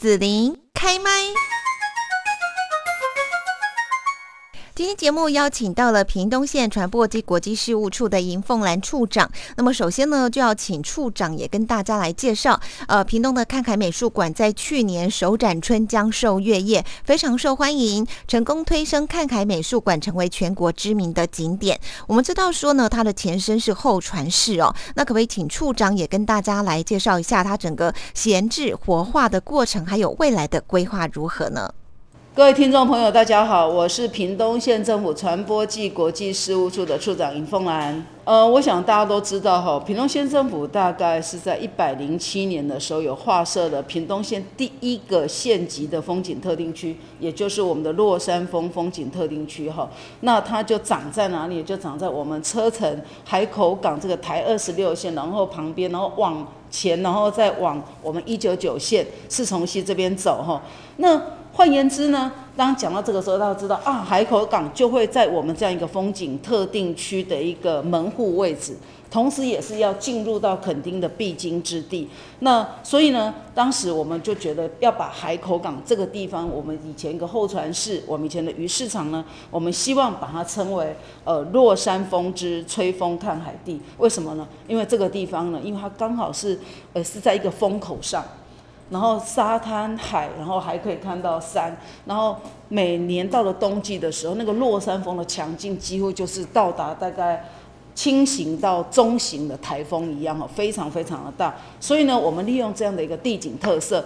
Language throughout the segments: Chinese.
子琳开麦。今天节目邀请到了屏东县传播及国际事务处的尹凤兰处长。那么首先呢，就要请处长也跟大家来介绍，呃，屏东的看海美术馆在去年首展春江寿月夜，非常受欢迎，成功推升看海美术馆成为全国知名的景点。我们知道说呢，它的前身是后传室哦，那可不可以请处长也跟大家来介绍一下它整个闲置活化的过程，还有未来的规划如何呢？各位听众朋友，大家好，我是屏东县政府传播暨国际事务处的处长尹凤兰。呃，我想大家都知道哈，屏东县政府大概是在一百零七年的时候有划设的屏东县第一个县级的风景特定区，也就是我们的洛山风风景特定区哈。那它就长在哪里？就长在我们车城海口港这个台二十六线，然后旁边，然后往前，然后再往我们一九九线四重溪这边走哈。那换言之呢，当讲到这个时候，大家知道啊，海口港就会在我们这样一个风景特定区的一个门户位置，同时也是要进入到垦丁的必经之地。那所以呢，当时我们就觉得要把海口港这个地方，我们以前一个候船室，我们以前的鱼市场呢，我们希望把它称为呃落山风之吹风看海地。为什么呢？因为这个地方呢，因为它刚好是呃是在一个风口上。然后沙滩海，然后还可以看到山，然后每年到了冬季的时候，那个落山风的强劲几乎就是到达大概轻型到中型的台风一样哦，非常非常的大。所以呢，我们利用这样的一个地景特色。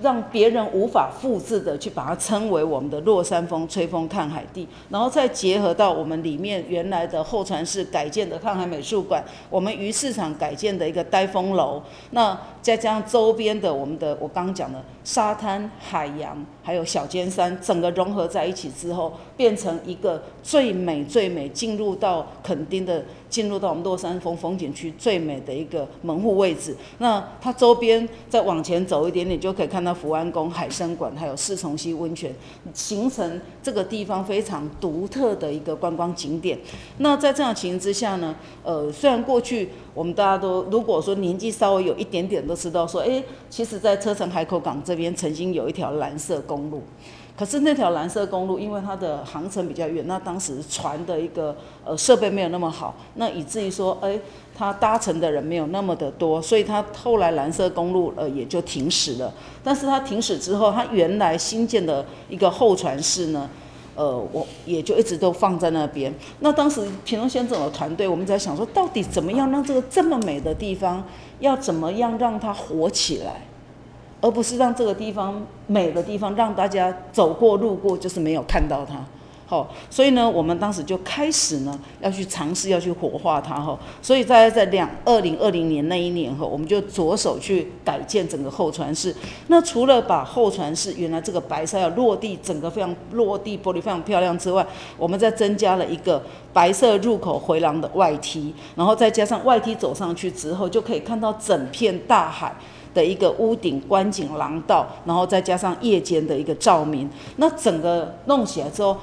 让别人无法复制的去把它称为我们的落山风吹风看海地，然后再结合到我们里面原来的后船式改建的看海美术馆，我们鱼市场改建的一个呆风楼，那再加上周边的我们的我刚刚讲的沙滩、海洋，还有小尖山，整个融合在一起之后，变成一个最美最美进入到垦丁的。进入到我们洛山峰风景区最美的一个门户位置，那它周边再往前走一点点，就可以看到福安宫、海参馆，还有四重溪温泉，形成这个地方非常独特的一个观光景点。那在这样情形之下呢，呃，虽然过去我们大家都如果说年纪稍微有一点点都知道说，哎，其实在车城海口港这边曾经有一条蓝色公路。可是那条蓝色公路，因为它的航程比较远，那当时船的一个呃设备没有那么好，那以至于说，哎，它搭乘的人没有那么的多，所以它后来蓝色公路呃也就停驶了。但是它停驶之后，它原来新建的一个候船室呢，呃，我也就一直都放在那边。那当时平东先生的团队，我们在想说，到底怎么样让这个这么美的地方，要怎么样让它活起来？而不是让这个地方美的地方让大家走过路过就是没有看到它，好，所以呢，我们当时就开始呢要去尝试要去活化它哈，所以在在两二零二零年那一年哈，我们就着手去改建整个候船室。那除了把候船室原来这个白色要落地，整个非常落地玻璃非常漂亮之外，我们再增加了一个白色入口回廊的外梯，然后再加上外梯走上去之后，就可以看到整片大海。的一个屋顶观景廊道，然后再加上夜间的一个照明，那整个弄起来之后，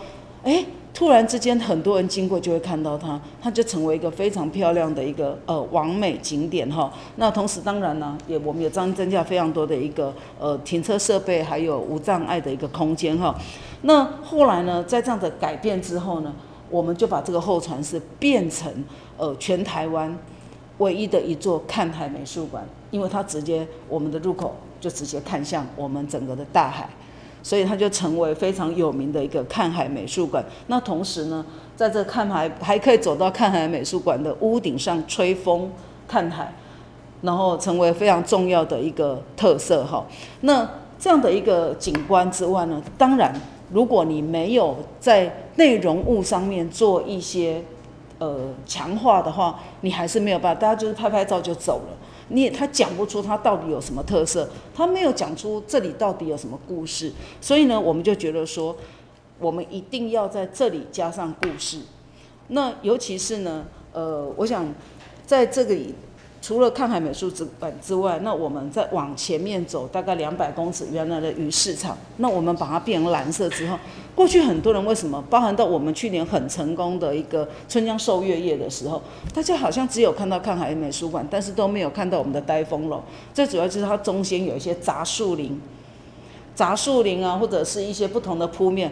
哎，突然之间很多人经过就会看到它，它就成为一个非常漂亮的一个呃完美景点哈。那同时当然呢，也我们也增增加非常多的一个呃停车设备，还有无障碍的一个空间哈。那后来呢，在这样的改变之后呢，我们就把这个候船室变成呃全台湾。唯一的一座看海美术馆，因为它直接我们的入口就直接看向我们整个的大海，所以它就成为非常有名的一个看海美术馆。那同时呢，在这看海还可以走到看海美术馆的屋顶上吹风看海，然后成为非常重要的一个特色哈。那这样的一个景观之外呢，当然如果你没有在内容物上面做一些。呃，强化的话，你还是没有办法，大家就是拍拍照就走了。你也他讲不出他到底有什么特色，他没有讲出这里到底有什么故事。所以呢，我们就觉得说，我们一定要在这里加上故事。那尤其是呢，呃，我想在这里。除了看海美术馆之外，那我们再往前面走大概两百公尺，原来的鱼市场，那我们把它变成蓝色之后，过去很多人为什么，包含到我们去年很成功的一个春江寿月夜的时候，大家好像只有看到看海美术馆，但是都没有看到我们的呆风楼。最主要就是它中间有一些杂树林，杂树林啊，或者是一些不同的铺面，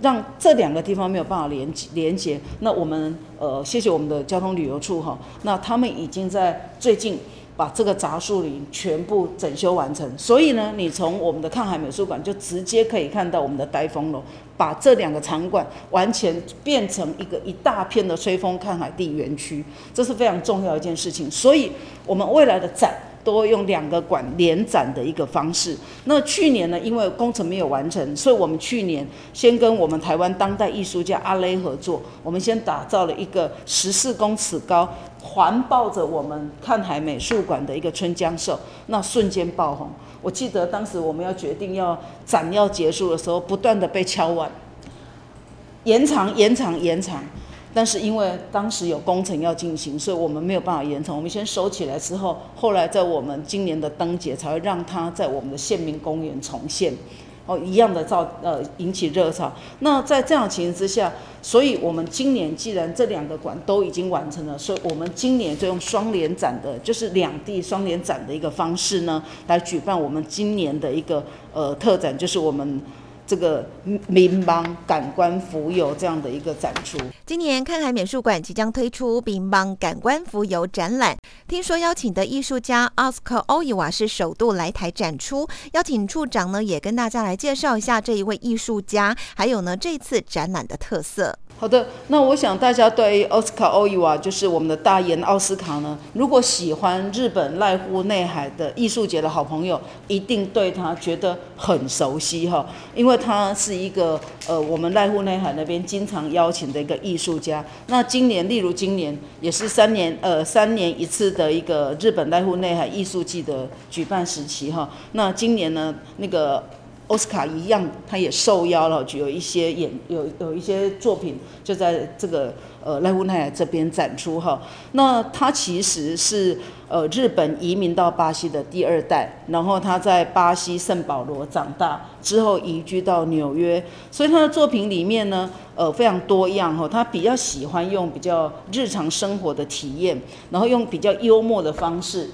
让这两个地方没有办法连连接。那我们呃，谢谢我们的交通旅游处哈，那他们已经在最近。把这个杂树林全部整修完成，所以呢，你从我们的看海美术馆就直接可以看到我们的呆风楼，把这两个场馆完全变成一个一大片的吹风看海地园区，这是非常重要一件事情。所以，我们未来的展。都用两个馆联展的一个方式。那去年呢，因为工程没有完成，所以我们去年先跟我们台湾当代艺术家阿雷合作，我们先打造了一个十四公尺高、环抱着我们看海美术馆的一个春江秀，那瞬间爆红。我记得当时我们要决定要展要结束的时候，不断的被敲碗，延长、延长、延长。但是因为当时有工程要进行，所以我们没有办法延长。我们先收起来之后，后来在我们今年的灯节才会让它在我们的县民公园重现，哦，一样的造呃引起热潮。那在这样的情形之下，所以我们今年既然这两个馆都已经完成了，所以我们今年就用双联展的，就是两地双联展的一个方式呢，来举办我们今年的一个呃特展，就是我们。这个民邦感官浮游这样的一个展出，今年看海美术馆即将推出民邦感官浮游展览。听说邀请的艺术家奥斯卡欧伊瓦是首度来台展出，邀请处长呢也跟大家来介绍一下这一位艺术家，还有呢这次展览的特色。好的，那我想大家对奥斯卡欧伊瓦就是我们的大岩奥斯卡呢，如果喜欢日本濑户内海的艺术节的好朋友，一定对他觉得很熟悉哈，因为他是一个呃我们濑户内海那边经常邀请的一个艺术家。那今年，例如今年也是三年呃三年一次的一个日本濑户内海艺术季的举办时期哈。那今年呢，那个。奥斯卡一样，他也受邀了，就有一些演有有一些作品就在这个呃莱乌奈尔这边展出哈。那他其实是呃日本移民到巴西的第二代，然后他在巴西圣保罗长大，之后移居到纽约，所以他的作品里面呢，呃非常多样哈。他比较喜欢用比较日常生活的体验，然后用比较幽默的方式。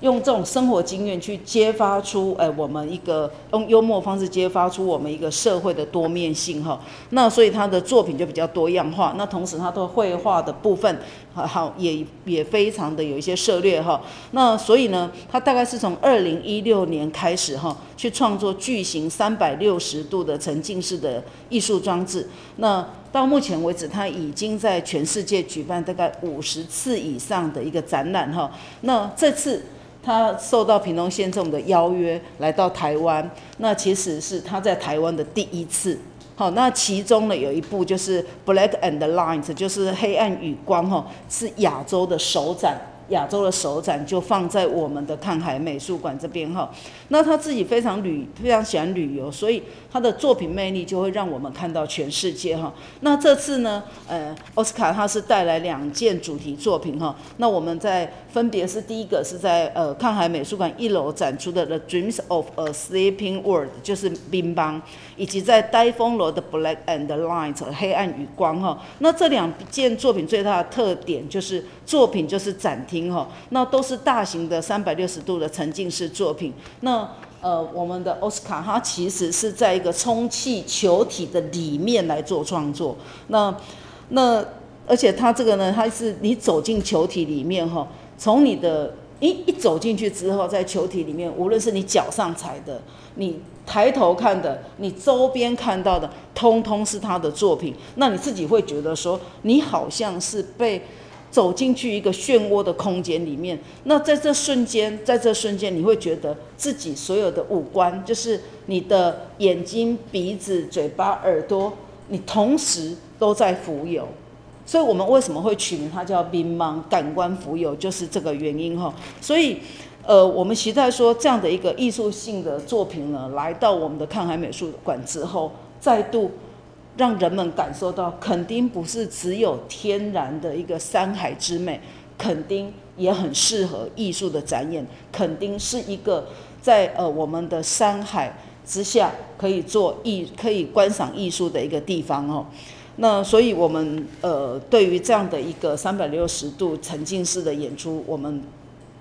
用这种生活经验去揭发出，哎，我们一个用幽默方式揭发出我们一个社会的多面性哈。那所以他的作品就比较多样化。那同时他的绘画的部分，好也也非常的有一些涉猎哈。那所以呢，他大概是从二零一六年开始哈，去创作巨型三百六十度的沉浸式的艺术装置。那到目前为止，他已经在全世界举办大概五十次以上的一个展览哈。那这次。他受到屏东县政府的邀约来到台湾，那其实是他在台湾的第一次。好，那其中呢有一部就是《Black and Lines》，就是黑暗与光，哈，是亚洲的首展。亚洲的首展就放在我们的看海美术馆这边哈，那他自己非常旅非常喜欢旅游，所以他的作品魅力就会让我们看到全世界哈。那这次呢，呃，奥斯卡他是带来两件主题作品哈，那我们在分别是第一个是在呃看海美术馆一楼展出的《The Dreams of a Sleeping World》，就是冰邦，以及在呆风楼的《Black and Light》黑暗与光哈。那这两件作品最大的特点就是作品就是展厅。那都是大型的三百六十度的沉浸式作品。那呃，我们的奥斯卡它其实是在一个充气球体的里面来做创作。那那而且它这个呢，它是你走进球体里面哈，从你的一一走进去之后，在球体里面，无论是你脚上踩的，你抬头看的，你周边看到的，通通是他的作品。那你自己会觉得说，你好像是被。走进去一个漩涡的空间里面，那在这瞬间，在这瞬间，你会觉得自己所有的五官，就是你的眼睛、鼻子、嘴巴、耳朵，你同时都在浮游。所以，我们为什么会取名它叫“冰芒感官浮游”，就是这个原因哈。所以，呃，我们期待说这样的一个艺术性的作品呢，来到我们的看海美术馆之后，再度。让人们感受到，肯定不是只有天然的一个山海之美，肯定也很适合艺术的展演，肯定是一个在呃我们的山海之下可以做艺、可以观赏艺术的一个地方哦。那所以，我们呃对于这样的一个三百六十度沉浸式的演出，我们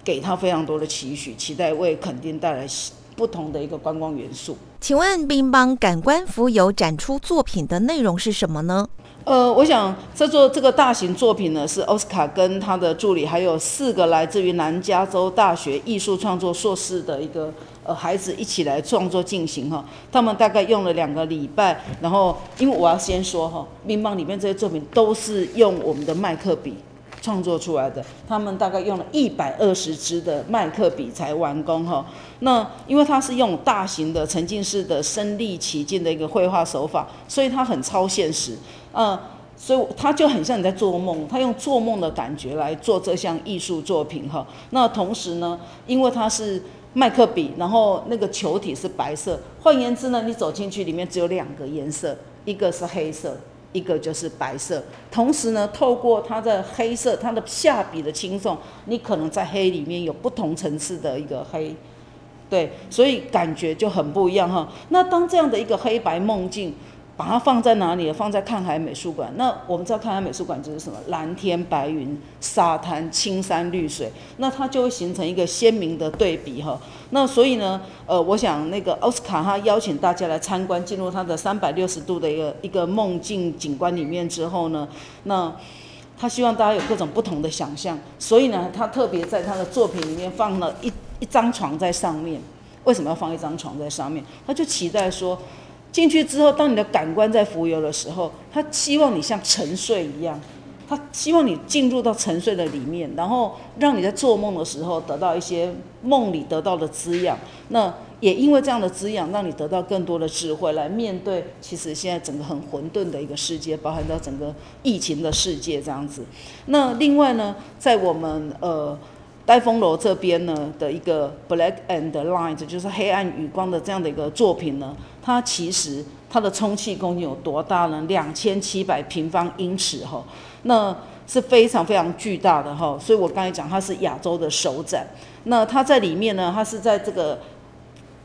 给他非常多的期许，期待为肯定带来不同的一个观光元素。请问乒乓感官浮游展出作品的内容是什么呢？呃，我想这座这个大型作品呢，是奥斯卡跟他的助理，还有四个来自于南加州大学艺术创作硕士的一个呃孩子一起来创作进行哈。他们大概用了两个礼拜，然后因为我要先说哈，乒乓里面这些作品都是用我们的麦克笔。创作出来的，他们大概用了一百二十支的麦克笔才完工哈。那因为它是用大型的沉浸式的身临其境的一个绘画手法，所以它很超现实，嗯，所以它就很像你在做梦，它用做梦的感觉来做这项艺术作品哈。那同时呢，因为它是麦克笔，然后那个球体是白色，换言之呢，你走进去里面只有两个颜色，一个是黑色。一个就是白色，同时呢，透过它的黑色，它的下笔的轻重，你可能在黑里面有不同层次的一个黑，对，所以感觉就很不一样哈。那当这样的一个黑白梦境。把它放在哪里？放在看海美术馆。那我们知道看海美术馆就是什么？蓝天白云、沙滩、青山绿水，那它就会形成一个鲜明的对比哈。那所以呢，呃，我想那个奥斯卡他邀请大家来参观，进入他的三百六十度的一个一个梦境景观里面之后呢，那他希望大家有各种不同的想象。所以呢，他特别在他的作品里面放了一一张床在上面。为什么要放一张床在上面？他就期待说。进去之后，当你的感官在浮游的时候，他希望你像沉睡一样，他希望你进入到沉睡的里面，然后让你在做梦的时候得到一些梦里得到的滋养。那也因为这样的滋养，让你得到更多的智慧来面对其实现在整个很混沌的一个世界，包含到整个疫情的世界这样子。那另外呢，在我们呃。戴风楼这边呢的一个 Black and Light，就是黑暗与光的这样的一个作品呢，它其实它的充气空间有多大呢？两千七百平方英尺哈，那是非常非常巨大的哈。所以我刚才讲它是亚洲的首展，那它在里面呢，它是在这个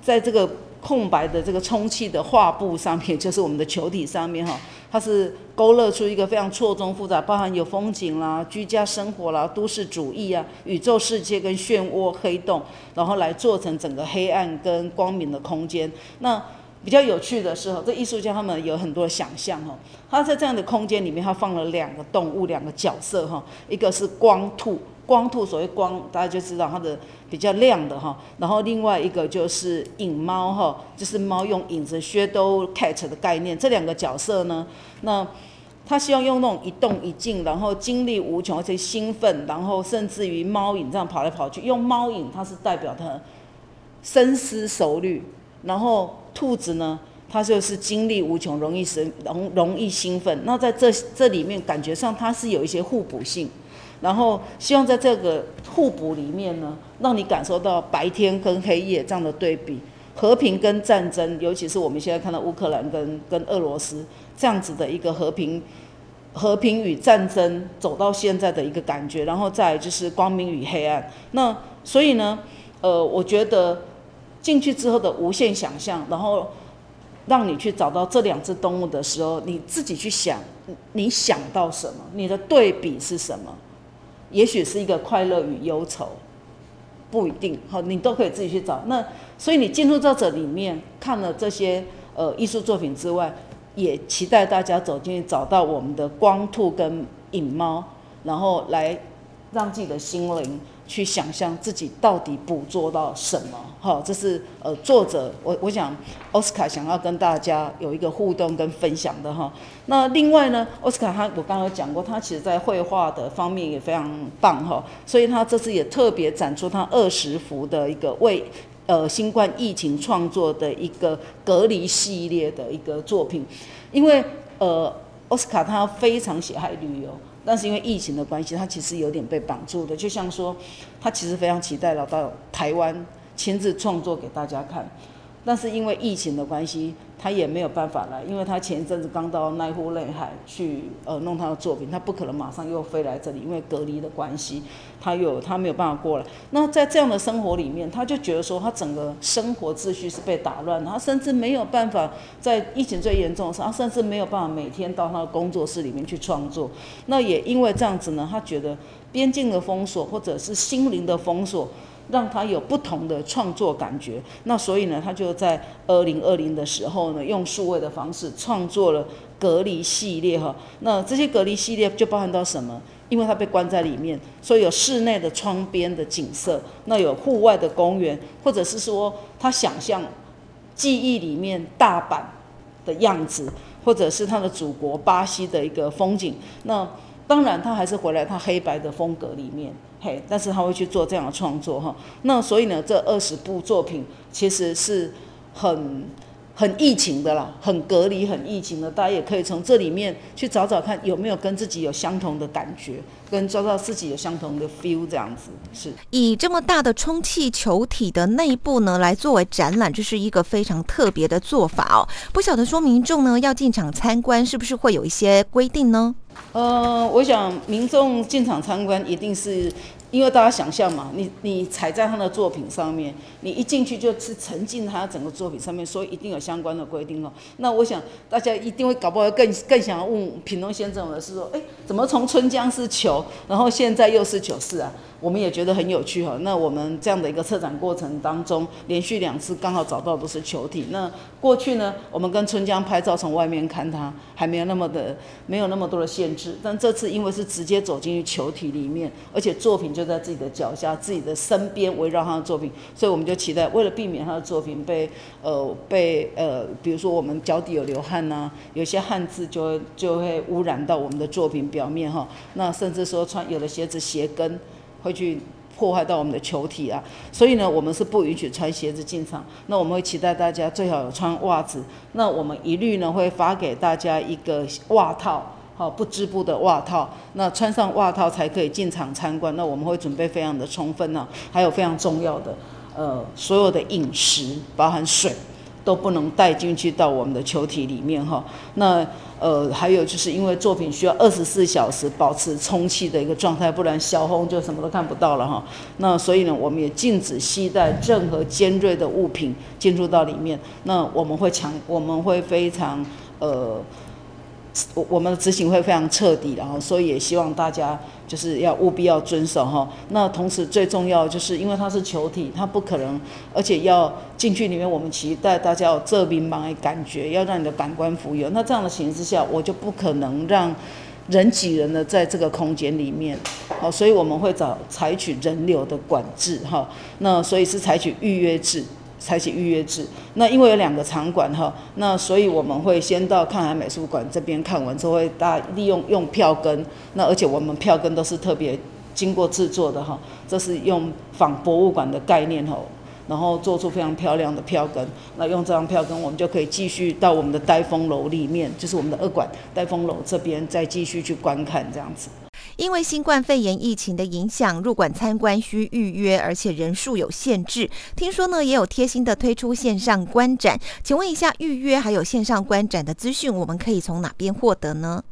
在这个空白的这个充气的画布上面，就是我们的球体上面哈。它是勾勒出一个非常错综复杂，包含有风景啦、居家生活啦、都市主义啊、宇宙世界跟漩涡黑洞，然后来做成整个黑暗跟光明的空间。那比较有趣的是哈，这艺术家他们有很多想象哈，他在这样的空间里面，他放了两个动物，两个角色哈，一个是光兔。光兔，所谓光，大家就知道它的比较亮的哈。然后另外一个就是影猫哈，就是猫用影子 shadow cat 的概念。这两个角色呢，那他希望用那种一动一静，然后精力无穷，而且兴奋，然后甚至于猫影这样跑来跑去。用猫影，它是代表它深思熟虑。然后兔子呢，它就是精力无穷，容易生容容易兴奋。那在这这里面，感觉上它是有一些互补性。然后希望在这个互补里面呢，让你感受到白天跟黑夜这样的对比，和平跟战争，尤其是我们现在看到乌克兰跟跟俄罗斯这样子的一个和平，和平与战争走到现在的一个感觉，然后再就是光明与黑暗。那所以呢，呃，我觉得进去之后的无限想象，然后让你去找到这两只动物的时候，你自己去想，你想到什么？你的对比是什么？也许是一个快乐与忧愁，不一定好，你都可以自己去找。那所以你进入到这里面看了这些呃艺术作品之外，也期待大家走进去找到我们的光兔跟影猫，然后来让自己的心灵。去想象自己到底捕捉到什么，哈，这是呃作者我我想奥斯卡想要跟大家有一个互动跟分享的哈。那另外呢，奥斯卡他我刚刚讲过，他其实在绘画的方面也非常棒哈，所以他这次也特别展出他二十幅的一个为呃新冠疫情创作的一个隔离系列的一个作品，因为呃奥斯卡他非常喜爱旅游。但是因为疫情的关系，他其实有点被绑住的。就像说，他其实非常期待老到台湾亲自创作给大家看，但是因为疫情的关系。他也没有办法来，因为他前一阵子刚到奈湖内海去呃弄他的作品，他不可能马上又飞来这里，因为隔离的关系，他有他没有办法过来。那在这样的生活里面，他就觉得说他整个生活秩序是被打乱，他甚至没有办法在疫情最严重的时候，他甚至没有办法每天到他的工作室里面去创作。那也因为这样子呢，他觉得边境的封锁或者是心灵的封锁。让他有不同的创作感觉。那所以呢，他就在二零二零的时候呢，用数位的方式创作了隔离系列哈。那这些隔离系列就包含到什么？因为他被关在里面，所以有室内的窗边的景色，那有户外的公园，或者是说他想象记忆里面大阪的样子，或者是他的祖国巴西的一个风景。那当然他还是回来他黑白的风格里面，嘿，但是他会去做这样的创作哈。那所以呢，这二十部作品其实是很。很疫情的啦，很隔离，很疫情的，大家也可以从这里面去找找看有没有跟自己有相同的感觉，跟找到自己有相同的 feel 这样子。是以这么大的充气球体的内部呢，来作为展览，这是一个非常特别的做法哦。不晓得说民众呢要进场参观，是不是会有一些规定呢？呃，我想民众进场参观一定是。因为大家想象嘛，你你踩在他的作品上面，你一进去就是沉浸他整个作品上面，所以一定有相关的规定哦。那我想大家一定会搞不好更更想要问品东先生的是说，哎，怎么从春江是球，然后现在又是九四啊？我们也觉得很有趣哈。那我们这样的一个策展过程当中，连续两次刚好找到都是球体。那过去呢，我们跟春江拍照，从外面看它还没有那么的没有那么多的限制。但这次因为是直接走进去球体里面，而且作品就在自己的脚下、自己的身边围绕他的作品，所以我们就期待，为了避免他的作品被呃被呃，比如说我们脚底有流汗呐，有些汗渍就就会污染到我们的作品表面哈。那甚至说穿有的鞋子鞋跟。会去破坏到我们的球体啊，所以呢，我们是不允许穿鞋子进场。那我们会期待大家最好有穿袜子。那我们一律呢会发给大家一个袜套，好不织布的袜套。那穿上袜套才可以进场参观。那我们会准备非常的充分呢，还有非常重要的，呃，所有的饮食，包含水，都不能带进去到我们的球体里面哈。那呃，还有就是因为作品需要二十四小时保持充气的一个状态，不然小红就什么都看不到了哈。那所以呢，我们也禁止携带任何尖锐的物品进入到里面。那我们会强，我们会非常呃。我我们的执行会非常彻底，然后所以也希望大家就是要务必要遵守哈。那同时最重要就是因为它是球体，它不可能，而且要进去里面，我们期待大家有这迷茫的感觉，要让你的感官浮游。那这样的形之下，我就不可能让人挤人的在这个空间里面，好，所以我们会找采取人流的管制哈。那所以是采取预约制。采取预约制，那因为有两个场馆哈，那所以我们会先到看海美术馆这边看完之后，会大利用用票根，那而且我们票根都是特别经过制作的哈，这是用仿博物馆的概念哈，然后做出非常漂亮的票根，那用这张票根，我们就可以继续到我们的呆风楼里面，就是我们的二馆呆风楼这边再继续去观看这样子。因为新冠肺炎疫情的影响，入馆参观需预约，而且人数有限制。听说呢，也有贴心的推出线上观展。请问一下，预约还有线上观展的资讯，我们可以从哪边获得呢？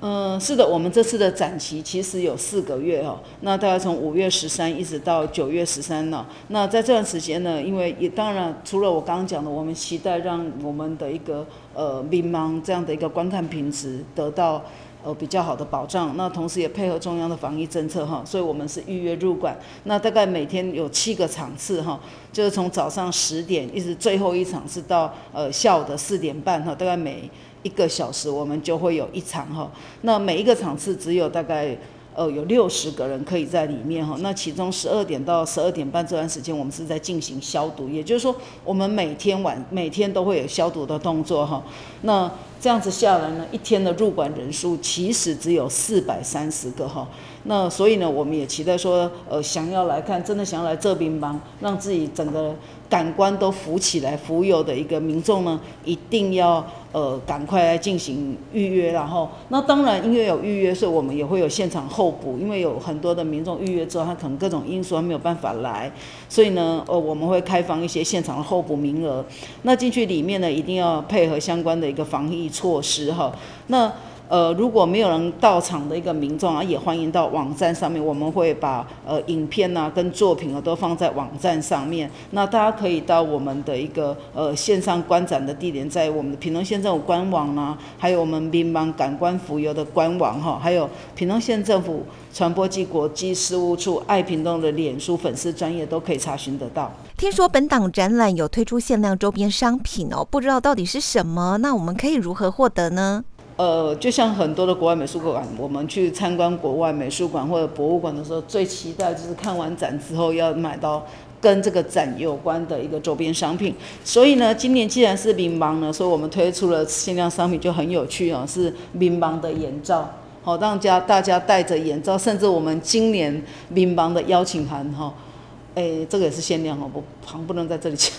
嗯，是的，我们这次的展期其实有四个月哦。那大概从五月十三一直到九月十三呢。那在这段时间呢，因为也当然除了我刚刚讲的，我们期待让我们的一个呃民盲这样的一个观看品质得到。呃，比较好的保障，那同时也配合中央的防疫政策哈，所以我们是预约入馆，那大概每天有七个场次哈，就是从早上十点一直最后一场是到呃下午的四点半哈，大概每一个小时我们就会有一场哈，那每一个场次只有大概。呃，有六十个人可以在里面哈，那其中十二点到十二点半这段时间，我们是在进行消毒，也就是说，我们每天晚每天都会有消毒的动作哈。那这样子下来呢，一天的入馆人数其实只有四百三十个哈。那所以呢，我们也期待说，呃，想要来看，真的想要来这边帮，让自己整个感官都浮起来、浮游的一个民众呢，一定要。呃，赶快来进行预约，然后那当然因为有预约，所以我们也会有现场候补，因为有很多的民众预约之后，他可能各种因素他没有办法来，所以呢，呃，我们会开放一些现场的候补名额。那进去里面呢，一定要配合相关的一个防疫措施哈。那呃，如果没有人到场的一个民众啊，也欢迎到网站上面，我们会把呃影片呐跟作品啊都放在网站上面。那大家可以到我们的一个呃线上观展的地点，在我们的屏东县政府官网啦，还有我们民邦感官浮游的官网哈，还有屏东县政府传播暨国际事务处爱屏东的脸书粉丝专业都可以查询得到。听说本档展览有推出限量周边商品哦，不知道到底是什么？那我们可以如何获得呢？呃，就像很多的国外美术馆，我们去参观国外美术馆或者博物馆的时候，最期待就是看完展之后要买到跟这个展有关的一个周边商品。所以呢，今年既然是民盲呢，所以我们推出了限量商品就很有趣哦，是民盲的眼罩，好让家大家戴着眼罩，甚至我们今年民盲的邀请函哈，哎，这个也是限量哦，不旁不能在这里讲。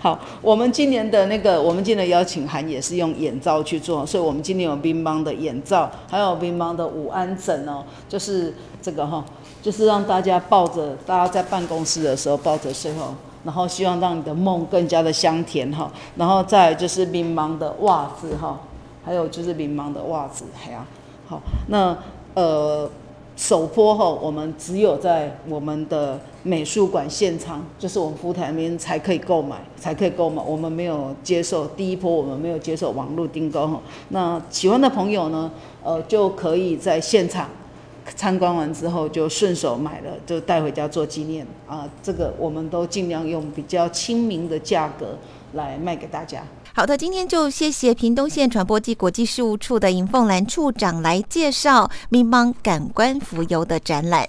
好，我们今年的那个，我们今年的邀请函也是用眼罩去做，所以我们今年有乒乓的眼罩，还有乒乓的午安枕哦，就是这个哈，就是让大家抱着，大家在办公室的时候抱着睡哦，然后希望让你的梦更加的香甜哈，然后再就是乒乓的袜子哈，还有就是乒乓的袜子，哎呀，好，那呃。首波后，我们只有在我们的美术馆现场，就是我们服务台那边才可以购买，才可以购买。我们没有接受第一波，我们没有接受网络订购哈。那喜欢的朋友呢，呃，就可以在现场参观完之后就顺手买了，就带回家做纪念啊。这个我们都尽量用比较亲民的价格来卖给大家。好的，今天就谢谢屏东县传播暨国际事务处的尹凤兰处长来介绍“民邦感官浮游”的展览。